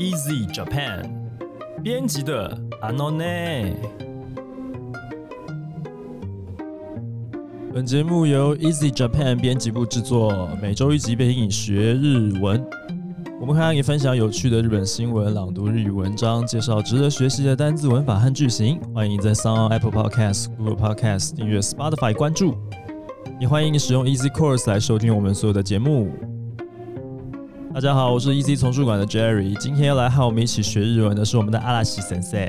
Easy Japan 编辑的 Anone。本节目由 Easy Japan 编辑部制作，每周一集陪你学日文。我们会让你分享有趣的日本新闻、朗读日语文章、介绍值得学习的单字、文法和句型。欢迎在 s o n Apple Podcast、Google Podcast 订阅 Spotify 关注。也欢迎你使用 Easy Course 来收听我们所有的节目。大家好，我是 Easy 丛书馆的 Jerry。今天要来和我们一起学日文的是我们的阿拉西先生。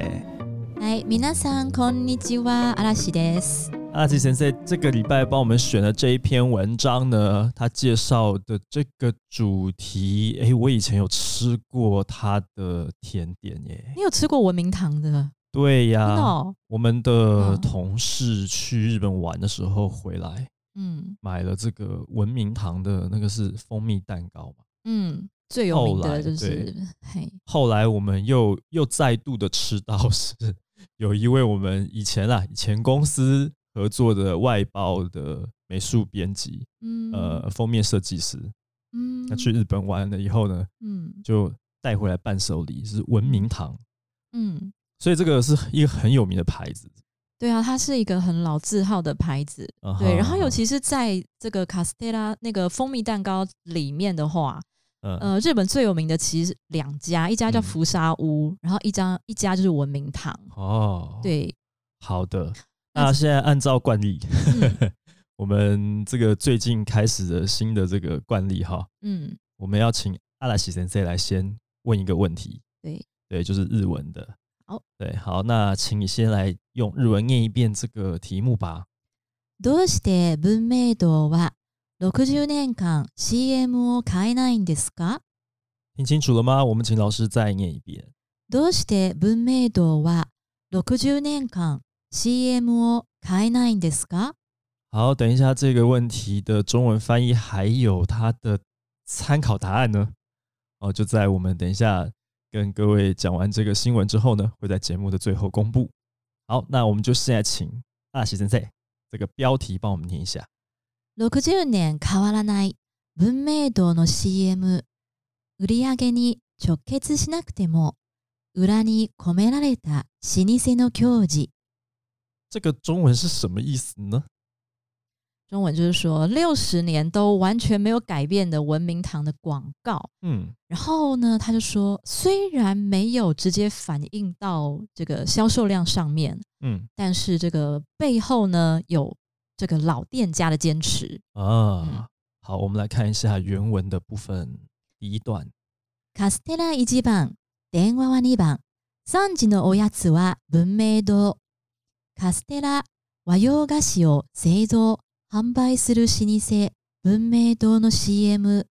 はい、皆さんこんにちは、嵐です。阿拉西先生这个礼拜帮我们选的这一篇文章呢，他介绍的这个主题，诶，我以前有吃过他的甜点耶。你有吃过文明堂的？对呀，真的哦我们的嗯同事去日本玩的时候回来，嗯买了这个文明堂的那个是蜂蜜蛋糕嘛。 嗯，最有名的就是嘿，后来我们又又再度的吃到是有一位我们以前啊以前公司合作的外包的美术编辑，嗯。呃，封面设计师，嗯。他去日本玩了以后呢，嗯。就带回来伴手礼是文明堂，嗯，所以这个是一个很有名的牌子。对啊，它是一个很老字号的牌子。对，然后尤其是在这个卡斯特拉那个蜂蜜蛋糕里面的话，嗯呃，日本最有名的其实两家，一家叫嗯福沙屋，然后一家一家就是文明堂。哦，，对，好的。那那现在按照惯例，嗯我们这个最近开始的新的这个惯例哈，嗯，我们要请阿拉西先生来先问一个问题。对，对，就是日文的。好，对，好，那请你先来用日文念一遍这个题目吧。どうして文明堂は 60年間 CM を変えないんですか听清楚了吗？我们请老师再念一遍。どうして文明堂は60年間 CM を変えないんですか好，等一下这个问题的中文翻译还有它的参考答案呢。哦，就在我们等一下跟各位讲完这个新闻之后呢，会在节目的最后公布。好，那我们就现在请阿西先生这个标题帮我们念一下。 60年変わらない文明堂の CM 売り上げに直結しなくても裏に込められた老舗の矜持这个中文是什么意思呢？中文就是说六十年都完全没有改变的文明堂的广告嗯然后呢，他就说，虽然没有直接反映到这个销售量上面，嗯但是这个背后呢，有 这个老店家的坚持。啊，嗯好，我们来看一下原文的部分。第一段，カステラ1番、電話は2番、3時のおやつは文明堂。カステラ、和洋菓子を製造、販売する老舗、文明堂の CM、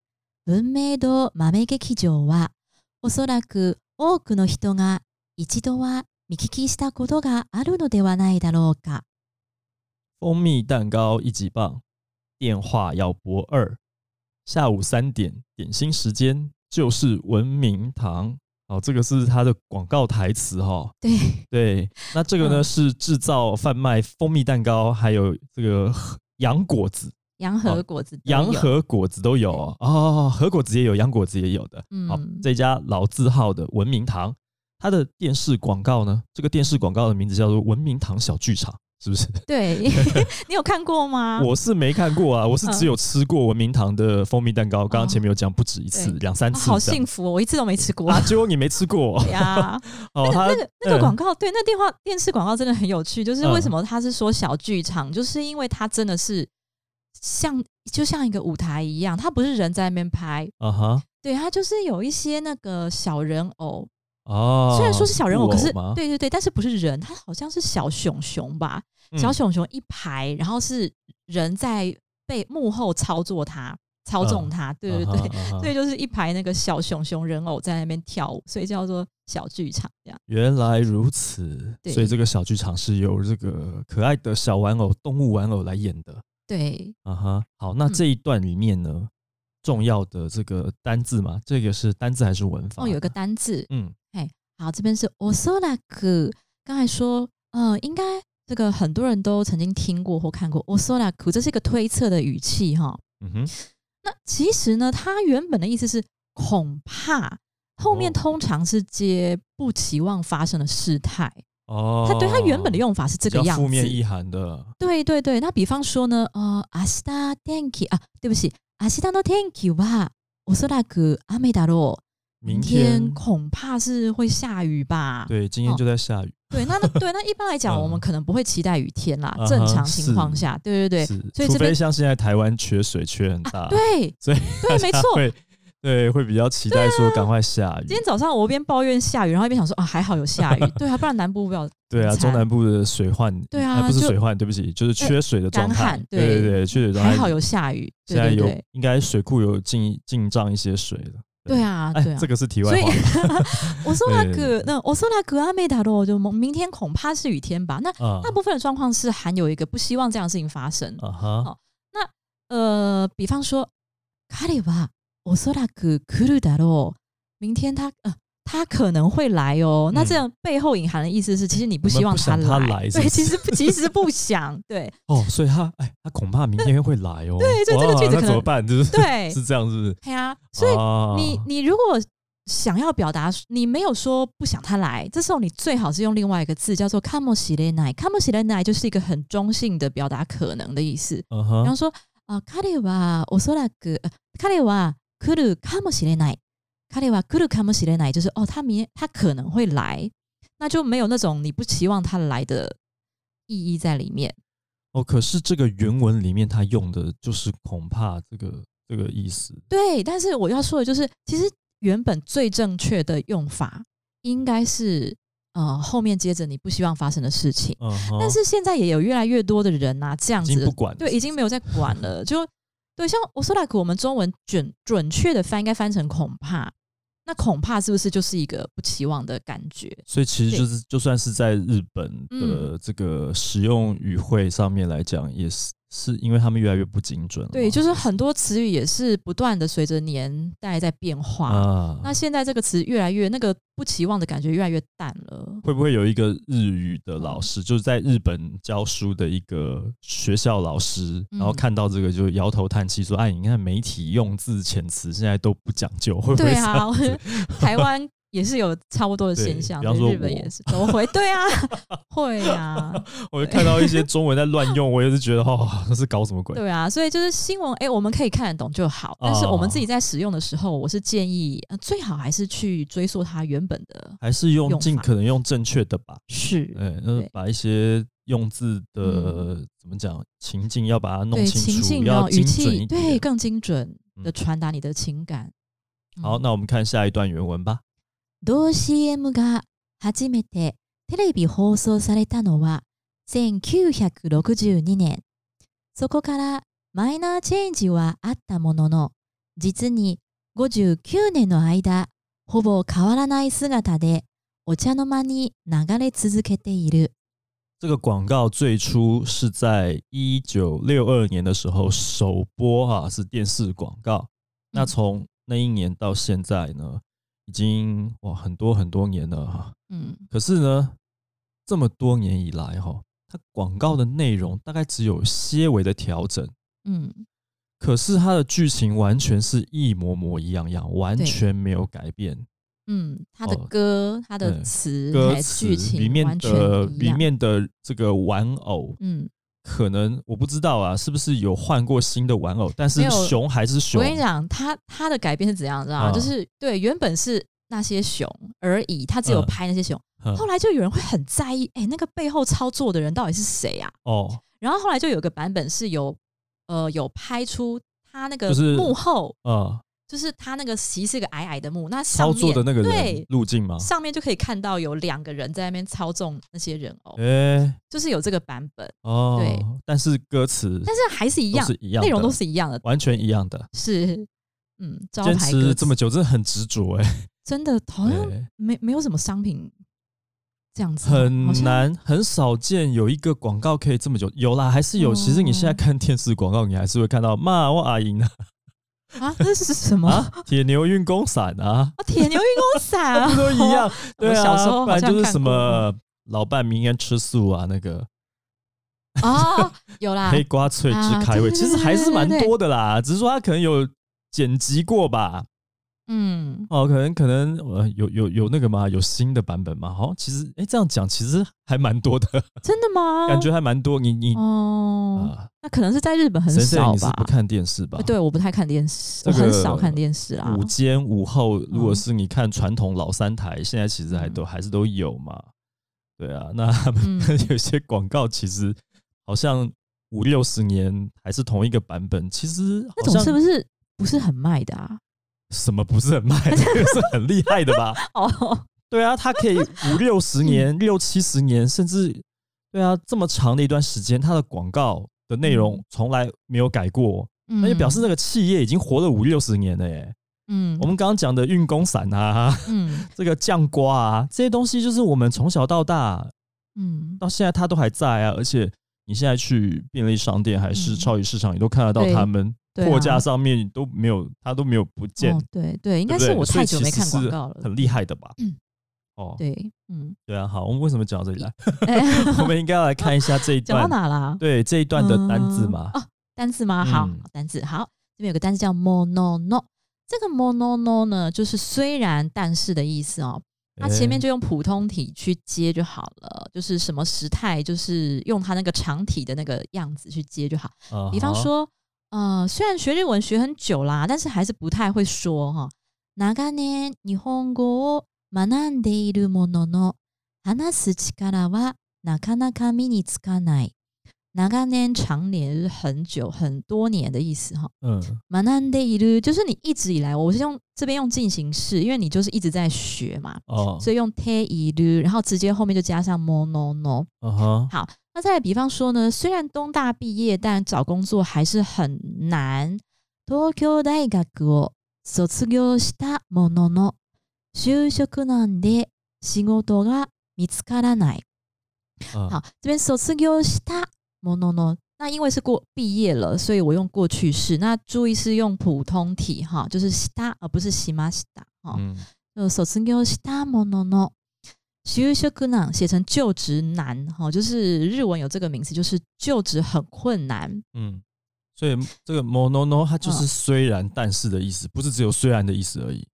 文明堂豆劇場は、おそらく多くの人が一度は見聞きしたことがあるのではないだろうか。蜂蜜蛋糕一级棒，电话要拨二，下午三点点心时间就是文明堂。哦，这个是它的广告台词哈、哦。对，对，那这个呢、嗯是制造贩卖蜂蜜蛋糕，还有这个洋果子、洋和果子洋和果子都有哦。哦，和果子也有，洋果子也有的。好，嗯这家老字号的文明堂，它的电视广告呢，这个电视广告的名字叫做文明堂小剧场，是不是？对，你有看过吗？我是没看过啊，我是嗯只有吃过文明堂的蜂蜜蛋糕，刚刚前面有讲不止一次，对两三啊好次这样幸福哦，我一次都没吃过。啊，结果你没吃过对呀，哦，它那个那个嗯广告，对，那电话电视广告真的很有趣。就是嗯为什么他是说小剧场，就是因为它真的是像就像一个舞台一样，它不是人在那边拍，啊哈对，它就是有一些那个小人偶，哦，虽然说是小人偶，可是？对对对，但是不是人，它好像是小熊熊吧？嗯小熊熊一排，然后是人在被幕后操作它，操纵它，对对对。啊哈，啊哈对，就是一排那个小熊熊人偶在那边跳舞，所以叫做小剧场这样。原来如此，所以这个小剧场是由这个可爱的小玩偶、动物玩偶来演的。对，啊哈，好，那嗯这一段里面呢，重要的这个单字嘛，这个是单字还是文法？哦，有一个单字，嗯哎好，这边是 o s o l a k 刚才说，呃，应该这个很多人都曾经听过或看过 o s o l a k 这是一个推测的语气哈。嗯哼，那其实呢，它原本的意思是恐怕，后面哦通常是接不期望发生的事态。哦，它对它原本的用法是这个样子。负面意涵的。对对对，那比方说呢，呃，明日天気啊，对不起，明日の天気はおそらく雨だろう。明天天恐怕是会下雨吧？对，今天就在下雨，对，那那对那一般来讲，嗯我们可能不会期待雨天啦。嗯哼正常情况下，对对对是，除所以这边非像现在台湾缺水缺很大，啊，对所以对，没错。 会对会比较期待说赶快下雨今。天早上我一边抱怨下雨，然后一边想说啊，还好有下雨，对啊，不然南部不要 对啊，中南部的水患，对啊哎不是水患，对不起，就是缺水的状态。对对对对，缺水状态。还好有下雨，现在有应该水库有进进账一些水了。对啊对啊，哎这个是题外所以话 我说那对个那我说那个阿美达罗，就明天恐怕是雨天吧？那啊大部分的状况是含有一个不希望这样的事情发生。啊哈好呃，比方说，彼はおそらく来るだろう。明天他呃，他可能会来哦。那这样背后隐含的意思是，其实你不希望嗯我们不想他来是不对，是其实不其实不想，对哦，所以他哎，他恐怕明天会来哦。对所以这个哇句子可能那怎么办？就是对是这样，是不是？对啊。所以啊你你如果想要表达，你没有说不想他来，这时候你最好是用另外一个字叫做 “kamo 喜雷奶 ”，“kamo 喜雷奶”就是一个很中性的表达可能的意思。嗯哼比方说啊，彼はおそらく呃彼は 来るかもしれない。彼は来るかもしれない，就是哦，他明他可能会来，那就没有那种你不期望他来的意义在里面。哦，可是这个原文里面他用的就是恐怕这个这个意思。对，但是我要说的就是，其实原本最正确的用法应该是呃后面接着你不希望发生的事情，嗯哼，但是现在也有越来越多的人啊这样子已经不管了对，已经没有在管了。就 对，像我说 like 我们中文准准确的翻应该翻成恐怕，那恐怕是不是就是一个不期望的感觉？所以其实就是就算是在日本嗯。的这个使用语汇上面来讲，也是是因为他们越来越不精准了。对，就是很多词语也是不断的随着年代在变化。啊，那现在这个词越来越那个不期望的感觉越来越淡了。会不会有一个日语的老师，就是在日本教书的一个学校老师，嗯然后看到这个就摇头叹气说：“哎，你看媒体用字遣词现在都不讲究，会不会对啊，我样子？” 台湾也是有差不多的现象，日本也是都会。对啊，会啊，我就看到一些中文在乱用，我也是觉得哦，这是搞什么鬼？对啊，所以就是新闻，哎、我们可以看得懂就好。但是我们自己在使用的时候，我是建议，呃，最好还是去追溯它原本的还是用尽可能用正确的吧。是，对，就是对把一些用字的、怎么讲情境要把它弄清楚，情境，然要语气。对，更精准的嗯传达你的情感。好，嗯那我们看下一段原文吧。同 CM が初めてテレビ放送されたのは1962年。そこからマイナーチェンジはあったものの、実に59年の間、ほぼ変わらない姿でお茶の間に流れ続けている。这个广告最初是在一九六二年的时候首播哈、是电视广告。那从那一年到现在呢，已经哇很多很多年了哈、嗯。可是呢，这么多年以来哈、它广告的内容大概只有些微的调整，嗯，可是它的剧情完全是一模模一样样，完全没有改变。嗯，他的哦歌、他的对。词、歌词剧情里面的里面的这个玩偶，嗯，可能我不知道啊，是不是有换过新的玩偶？但是熊还是熊我。跟你讲，他他的改编是怎样，知道吗？嗯就是对，原本是那些熊而已，他只有嗯拍那些熊，嗯后来就有人会很在意，哎、那个背后操作的人到底是谁啊？哦，然后后来就有个版本是有呃有拍出他那个就是幕后，呃，就是他那个其实是个矮矮的木，那上操面作的那个人对路径吗？上面就可以看到有两个人在那边操纵那些人偶，哎、就是有这个版本，哦，对，但是歌词但是还是一样都是，一样的，内容都是一样的，完全一样的。是嗯，招坚牌歌词。持这么久，真的很执着哎，真的好像对。没没有什么商品这样子哦，很难，很少见有一个广告可以这么久。有啦，还是有。其实你现在哦看电视广告，你还是会看到骂我阿姨呢啊，这是什么？啊，铁牛运功伞啊，啊，铁牛运功伞啊，不都一样？对啊，小时候不然就是什么老伴明天吃素啊，那个哦，有啦，黑瓜脆汁啊开胃，其实还是蛮多的啦，只是说它可能有剪辑过吧。嗯，哦，可能可能呃有有有那个吗？有新的版本吗？好像其实哎这样讲其实还蛮多的，真的吗？感觉还蛮多。你你哦，啊，那可能是在日本很少吧？不看电视吧？对，我不太看电视，很少看电视啊。午间午后，如果嗯是你看传统老三台，现在其实还都还是都有嘛。对啊，那他们嗯 有些广告其实好像五六十年还是同一个版本，其实那种是不是不是很卖的啊？什么不是很卖，这个是很厉害的吧？哦，对啊，它可以五六十年、六七十年，甚至对啊这么长的一段时间，它的广告的内容嗯从来没有改过，那那就表示那个企业已经活了五六十年了耶。嗯。我们刚刚讲的运功伞啊，嗯。这个酱瓜啊，这些东西就是我们从小到大嗯。到现在它都还在啊，而且你现在去便利商店还是嗯。超级市场，你都看得到对。他们货架上面都没有，它都没有不见，哦，对对，应该是我太久没看广告了。很厉害的吧？嗯哦，对，嗯，对啊，好，我们为什么讲到这里来？哎 我们应该要来看一下这一段讲到段，哪啦？对这一段的单字嘛嗯。哦，单字吗？好嗯，单字好，这边有个单字叫 mono。这个 mono 呢，就是虽然但是的意思哦。它前面哎就用普通体去接就好了，就是什么时态，就是用它那个长体的那个样子去接就好。啊比方哈说，呃，虽然学日文学很久啦，但是还是不太会说哈。長年日本語を学んでいるものの、話す力はなかなか身につかない。長年常年就是很久很多年的意思哈。嗯学んでいる就是你一直以来，我是用这边用进行式，因为你就是一直在学嘛，哦，所以用ている，然后直接后面就加上 mono no。啊哈，好， 那再来比方说呢，虽然东大毕业，但找工作还是很难。東京大学を卒業したものの、就職難で仕事が見つからない。啊好，这边卒業したものの，那因为是过毕业了，所以我用过去式。那注意是用普通体哈，就是した而不是しました哈。嗯就卒業したものの 就職難写成就职难哈，就是日文有这个名词，就是就职很困难。嗯，所以这个 mono no 它就是虽然但是的意思，不是只有虽然的意思而已。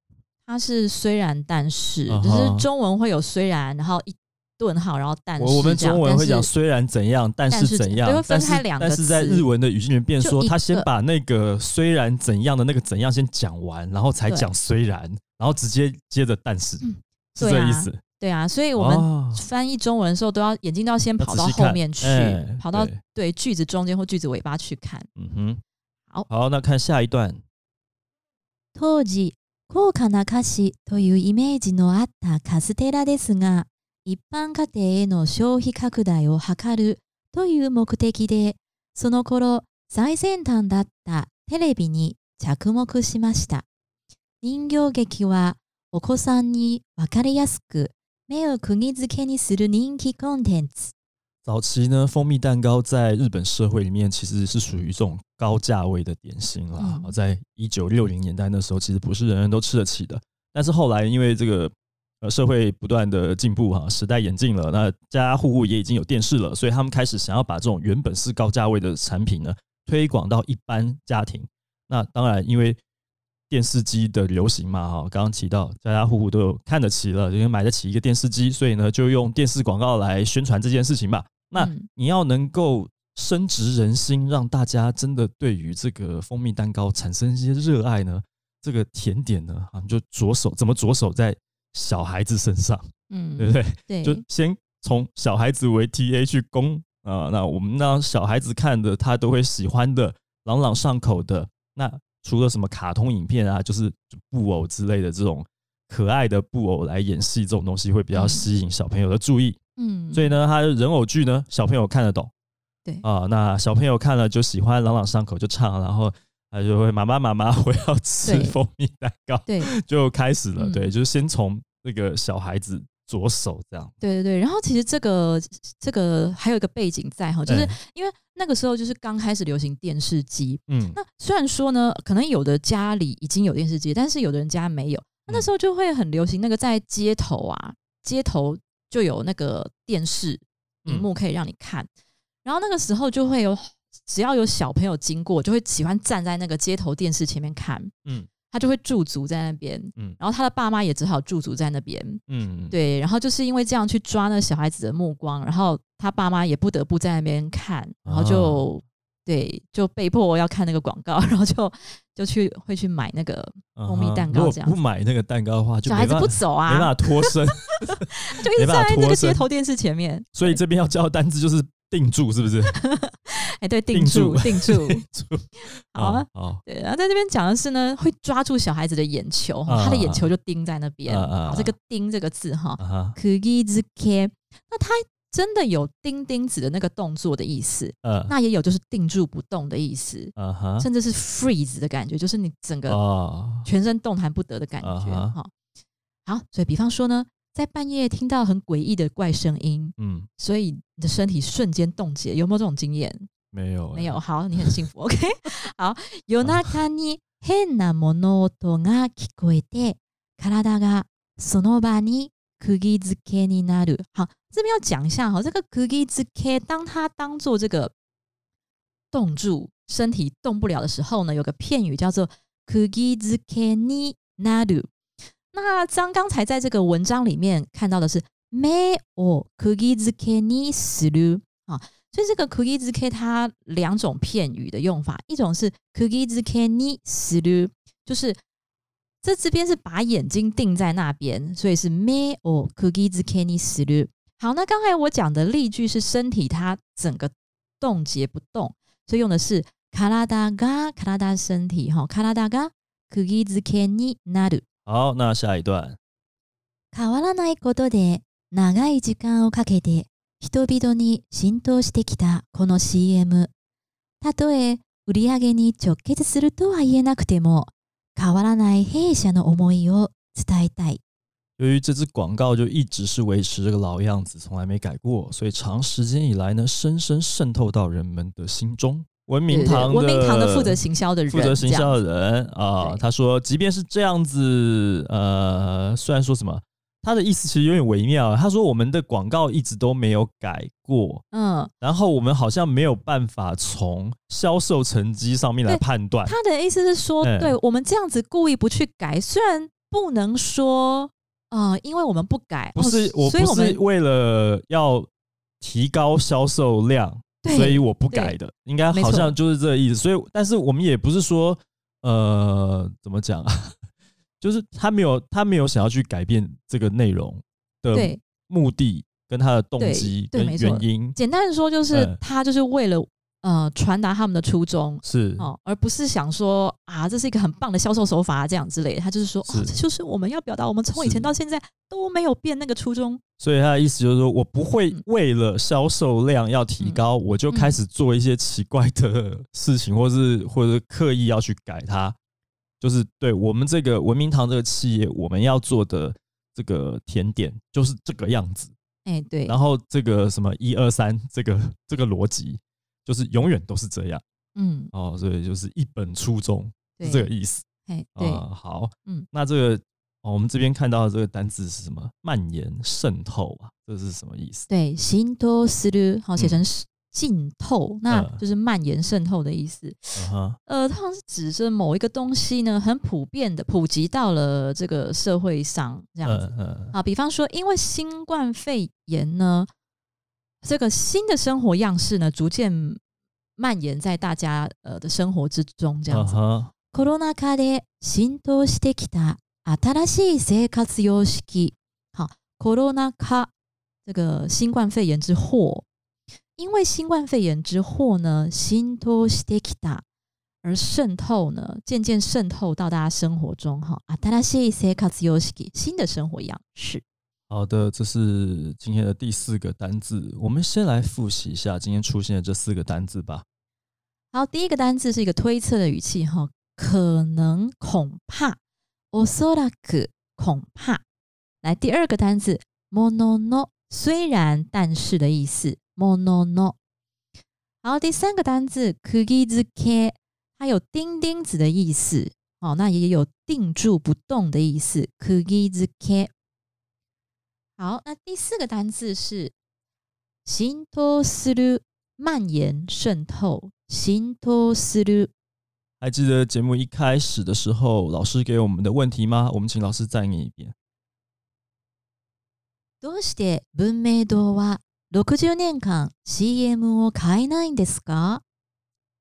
它是虽然但是，啊哈就是中文会有虽然，然后一顿号，然后但是我们中文会讲虽然怎样，但是怎样，分但是开两个但是在日文的语境里面变说，他先把那个虽然怎样的那个怎样先讲完，然后才讲虽然，然后直接接着但是，是这意思。对啊，所以我们哦。翻译中文的时候，都要眼睛都要先要跑到后面去，哎跑到对。对句子中间或句子尾巴去看。嗯哼，好。好，那看下一段。当時高価な菓子というイメージのあったカステラですが一般家庭への消費拡大を図るという目的でその頃最先端だったテレビに着目しました人形劇はお子さんにわかりやすく目を釘付けにする人気コンテンツ早期呢，蜂蜜蛋糕在日本社会里面其实是属于这种高价位的点心啦。嗯在一九六零年代那时候，其实不是人人都吃得起的。但是后来因为这个呃社会不断的进步哈，时代演进了，那家家户户也已经有电视了，所以他们开始想要把这种原本是高价位的产品呢推广到一般家庭。那当然，因为 电视机的流行嘛，哈，刚刚提到家家户户都有看得起了，因为买得起一个电视机，所以呢就用电视广告来宣传这件事情吧。那嗯你要能够深植人心，让大家真的对于这个蜂蜜蛋糕产生一些热爱呢？这个甜点呢，啊，你就着手怎么着手在小孩子身上，嗯对不对？对就先从小孩子为 TA 去攻啊、那我们让小孩子看的，他都会喜欢的，朗朗上口的。那除了什么卡通影片啊，就是布偶之类的这种可爱的布偶来演戏，这种东西会比较嗯吸引小朋友的注意。嗯所以呢，他的人偶剧呢，小朋友看得懂。对啊、那小朋友看了就喜欢，朗朗上口就唱，然后他就会妈妈妈妈，我要吃蜂蜜蛋糕，对就开始了。嗯对，就是先从那个小孩子着手这样。对对对，然后其实这个这个还有一个背景在哈，就是哎因为那个时候就是刚开始流行电视机。嗯，那虽然说呢，可能有的家里已经有电视机，但是有的人家没有。那时候就会很流行那个在街头啊，街头就有那个电视荧幕可以让你看。然后那个时候就会有，只要有小朋友经过，就会喜欢站在那个街头电视前面看。嗯，他就会驻足在那边，嗯。然后他的爸妈也只好驻足在那边，嗯，对，然后就是因为这样去抓那小孩子的目光，然后他爸妈也不得不在那边看，然后就、啊对，就被迫要看那个广告，然后就就去会去买那个，嗯蜂蜜蛋糕这样子不买那个蛋糕的话，就小孩子不走啊没办，法脱身，就一直站在那个街头电视前面，所以这边要交的单子就是定住，是不是？哎，对，定 定住。住定住，定住，好啊。好，对，然后在这边讲的是呢，会抓住小孩子的眼球，啊他的眼球就盯在那边。这个“盯”这个字哈啊哈，k u g i z k 那它真的有钉钉子的那个动作的意思，呃，那也有就是定住不动的意思，甚至是 freeze 的感觉，就是你整个哦，全身动弹不得的感觉。啊哈，好，所以比方说呢，在半夜听到很诡异的怪声音，嗯，所以你的身体瞬间冻结，有没有这种经验？没有，没有，，好，你很幸福。OK，好，夜中に変な物音が聞こえて、体がその場に釘付けになる。好，这边要讲一下哈，这个釘付け，当它当做这个冻住身体动不了的时候呢，有个片语叫做釘付けになる。 那刚刚才在这个文章里面看到的是目を釘付けにする啊。所以这个 cookie 字 k 它两种片语的用法，一种是 cookie 字 k ni s u 就是这这边是把眼睛定在那边，所以是 me o cookie 字 k ni s u 好，那刚才我讲的例句是身体它整个冻结不动，所以用的是 karada ga karada 身体哈 karada ga cookie 字 k ni naru。 好，那下一段，変わらないことで長い時間をかけて人々に浸透してきたこの CM。たとえ売り上げに直結するとは言えなくても、変わらない弊社の思いを伝えたい。由于这支广告就一直是维持这个老样子，从来没改过，所以长时间以来呢，深深渗透到人们的心中。文明堂的文明堂的负责行销的人，负责行销的人啊，他说，即便是这样子，呃，虽然说什么，他的意思其实有点微妙。他说，我们的广告一直都没有改过，嗯，然后我们好像没有办法从销售成绩上面来判断。他的意思是说，哎对我们这样子故意不去改，虽然不能说，呃，因为我们不改，不是，我不是为了要提高销售量，对所以我不改的，应该好像就是这个意思。所以，但是我们也不是说，呃，怎么讲啊？就是他没有，他没有想要去改变这个内容的目的跟他的动机跟原因简单的说，就是嗯他就是为了呃传达他们的初衷。是哦，而不是想说啊，这是一个很棒的销售手法啊，这样之类的。他就是说，哦，这就是我们要表达，我们从以前到现在都没有变那个初衷。所以他的意思就是说，我不会嗯为了销售量要提高，我就开始做一些奇怪的 事情，或是或者是刻意要去改它。就是对我们这个文明堂这个企业，我们要做的这个甜点就是这个样子。哎、对，然后这个什么一二三，这个这个逻辑就是永远都是这样嗯，哦，所以就是一本初衷，是这个意思哎，对，啊。好，嗯，那这个、哦、我们这边看到的这个单字是什么？蔓延、渗透啊，这是什么意思？对，浸透する，好写成浸透，那嗯就是蔓延渗透的意思。嗯哼，呃，它是指着某一个东西呢，很普遍的普及到了这个社会上，这样子。嗯嗯啊，比方说，因为新冠肺炎呢，这个新的生活样式呢，逐渐蔓延在大家呃的生活之中，这样子。嗯哼，コロナ禍で浸透してきた新しい生活様式。好，コロナ禍这个新冠肺炎之祸，因为新冠肺炎之祸呢，浸透してきた而渗透呢，渐渐渗透到大家生活中哈。新しい生活様式，新的生活样式。 好的，这是今天的第四个单字。我们先来复习一下今天出现的这四个单字吧。好，第一个单字是一个推测的语气哈，可能、恐怕，おそらく、恐怕。来，第二个单字ものの，虽然、但是的意思，ものの。好，第三个单字釘付け，它有钉钉子的意思，哦，那也有定住不动的意思，釘付け。 好，那第四个单字是浸透する。蔓延、渗透、浸透する。 还记得节目一开始的时候，老师给我们的问题吗？我们请老师再念一遍。どうして文明堂は60年間 CM を変えないんですか？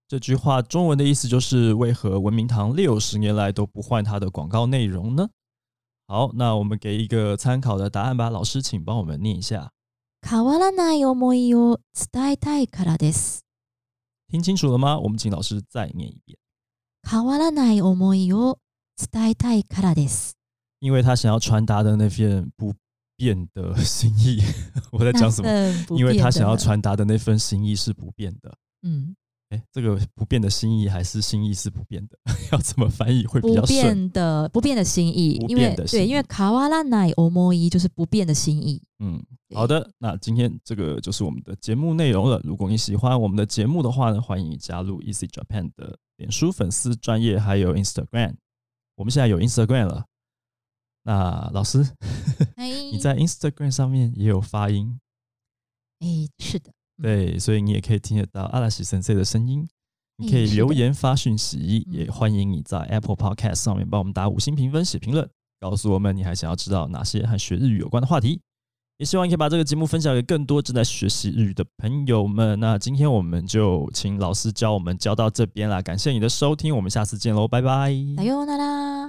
这句话中文的意思就是：为何文明堂六十年来都不换它的广告内容呢？ 好，那我们给一个参考的答案吧。老师，请帮我们念一下。変わらない思いを伝えたいからです。听清楚了吗？我们请老师再念一遍。変わらない思いを伝えたいからです。因为他想要传达的那份不变的心意，我在讲什么？那份不因为他想要变的，传达的那份心意是不变的。嗯， 哎，这个不变的心意还是心意是不变的？要怎么翻译会比不较顺？变的不变的心意，不因为变的心意对，因为変わらない思い就是不变的心意。嗯，对好的，那今天这个就是我们的节目内容了。如果你喜欢我们的节目的话呢，欢迎你加入 Easy Japan 的脸书粉丝专业，还有 Instagram。我们现在有 Instagram 了。那老师，哎，你在 Instagram 上面也有发音，哎，是的，嗯 对，所以你也可以听得到阿拉西先生的声音。你可以嗯是的留言发讯息，嗯也欢迎你在 Apple Podcast 上面帮我们打五星评分、写评论，告诉我们你还想要知道哪些和学日语有关的话题。也希望你可以把这个节目分享给更多正在学习日语的朋友们。那今天我们就请老师教我们教到这边啦，感谢你的收听，我们下次见喽，拜拜。さようなら。